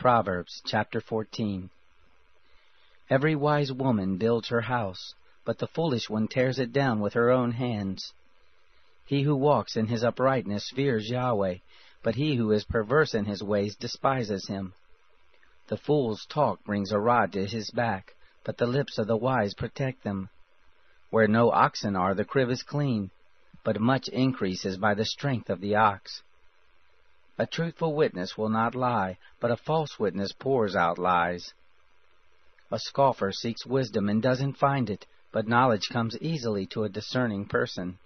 Proverbs chapter 14 Every wise woman builds her house, but the foolish one tears it down with her own hands. He who walks in his uprightness fears Yahweh, but he who is perverse in his ways despises him. The fool's talk brings a rod to his back, but the lips of the wise protect them. Where no oxen are, the crib is clean, but much increase is by the strength of the ox. A truthful witness will not lie, but a false witness pours out lies. A scoffer seeks wisdom and doesn't find it, but knowledge comes easily to a discerning person.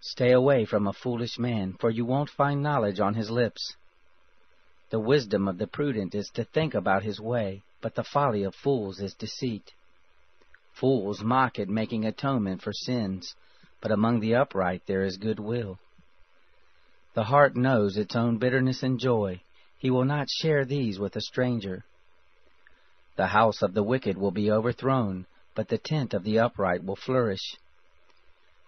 Stay away from a foolish man, for you won't find knowledge on his lips. The wisdom of the prudent is to think about his way, but the folly of fools is deceit. Fools mock at making atonement for sins, but among the upright there is good will. The heart knows its own bitterness and joy. He will not share these with a stranger. The house of the wicked will be overthrown, but the tent of the upright will flourish.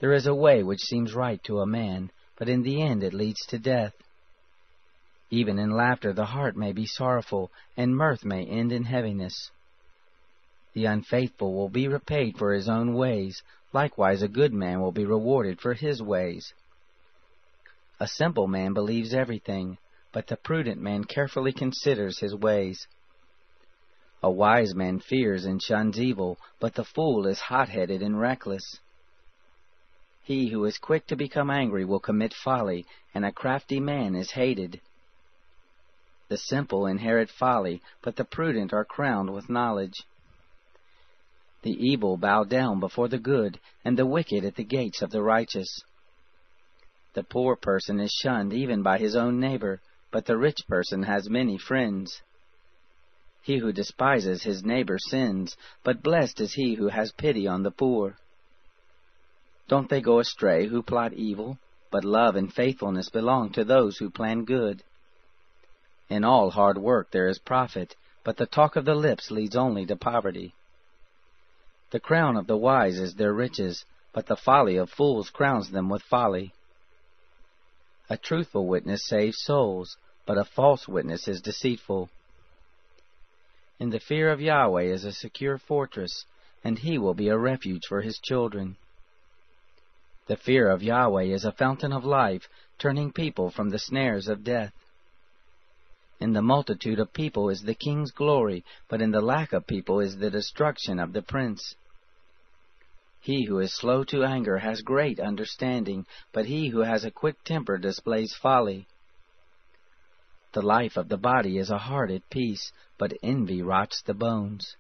There is a way which seems right to a man, but in the end it leads to death. Even in laughter the heart may be sorrowful, and mirth may end in heaviness. The unfaithful will be repaid for his own ways, likewise a good man will be rewarded for his ways. A simple man believes everything, but the prudent man carefully considers his ways. A wise man fears and shuns evil, but the fool is hot-headed and reckless. He who is quick to become angry will commit folly, and a crafty man is hated. The simple inherit folly, but the prudent are crowned with knowledge. The evil bow down before the good, and the wicked at the gates of the righteous. The poor person is shunned even by his own neighbor, but the rich person has many friends. He who despises his neighbor sins, but blessed is he who has pity on the poor. Don't they go astray who plot evil? But love and faithfulness belong to those who plan good. In all hard work there is profit, but the talk of the lips leads only to poverty. The crown of the wise is their riches, but the folly of fools crowns them with folly. A truthful witness saves souls, but a false witness is deceitful. In the fear of Yahweh is a secure fortress, and he will be a refuge for his children. The fear of Yahweh is a fountain of life, turning people from the snares of death. In the multitude of people is the king's glory, but in the lack of people is the destruction of the prince. He who is slow to anger has great understanding, but he who has a quick temper displays folly. The life of the body is a heart at peace, but envy rots the bones.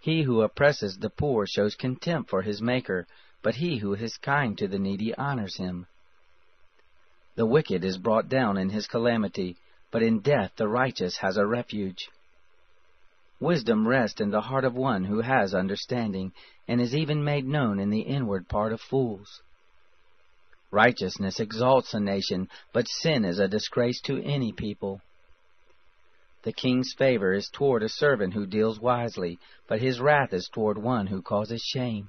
He who oppresses the poor shows contempt for his Maker, but he who is kind to the needy honors him. The wicked is brought down in his calamity, but in death the righteous has a refuge. Wisdom rests in the heart of one who has understanding, and is even made known in the inward part of fools. Righteousness exalts a nation, but sin is a disgrace to any people. The king's favor is toward a servant who deals wisely, but his wrath is toward one who causes shame.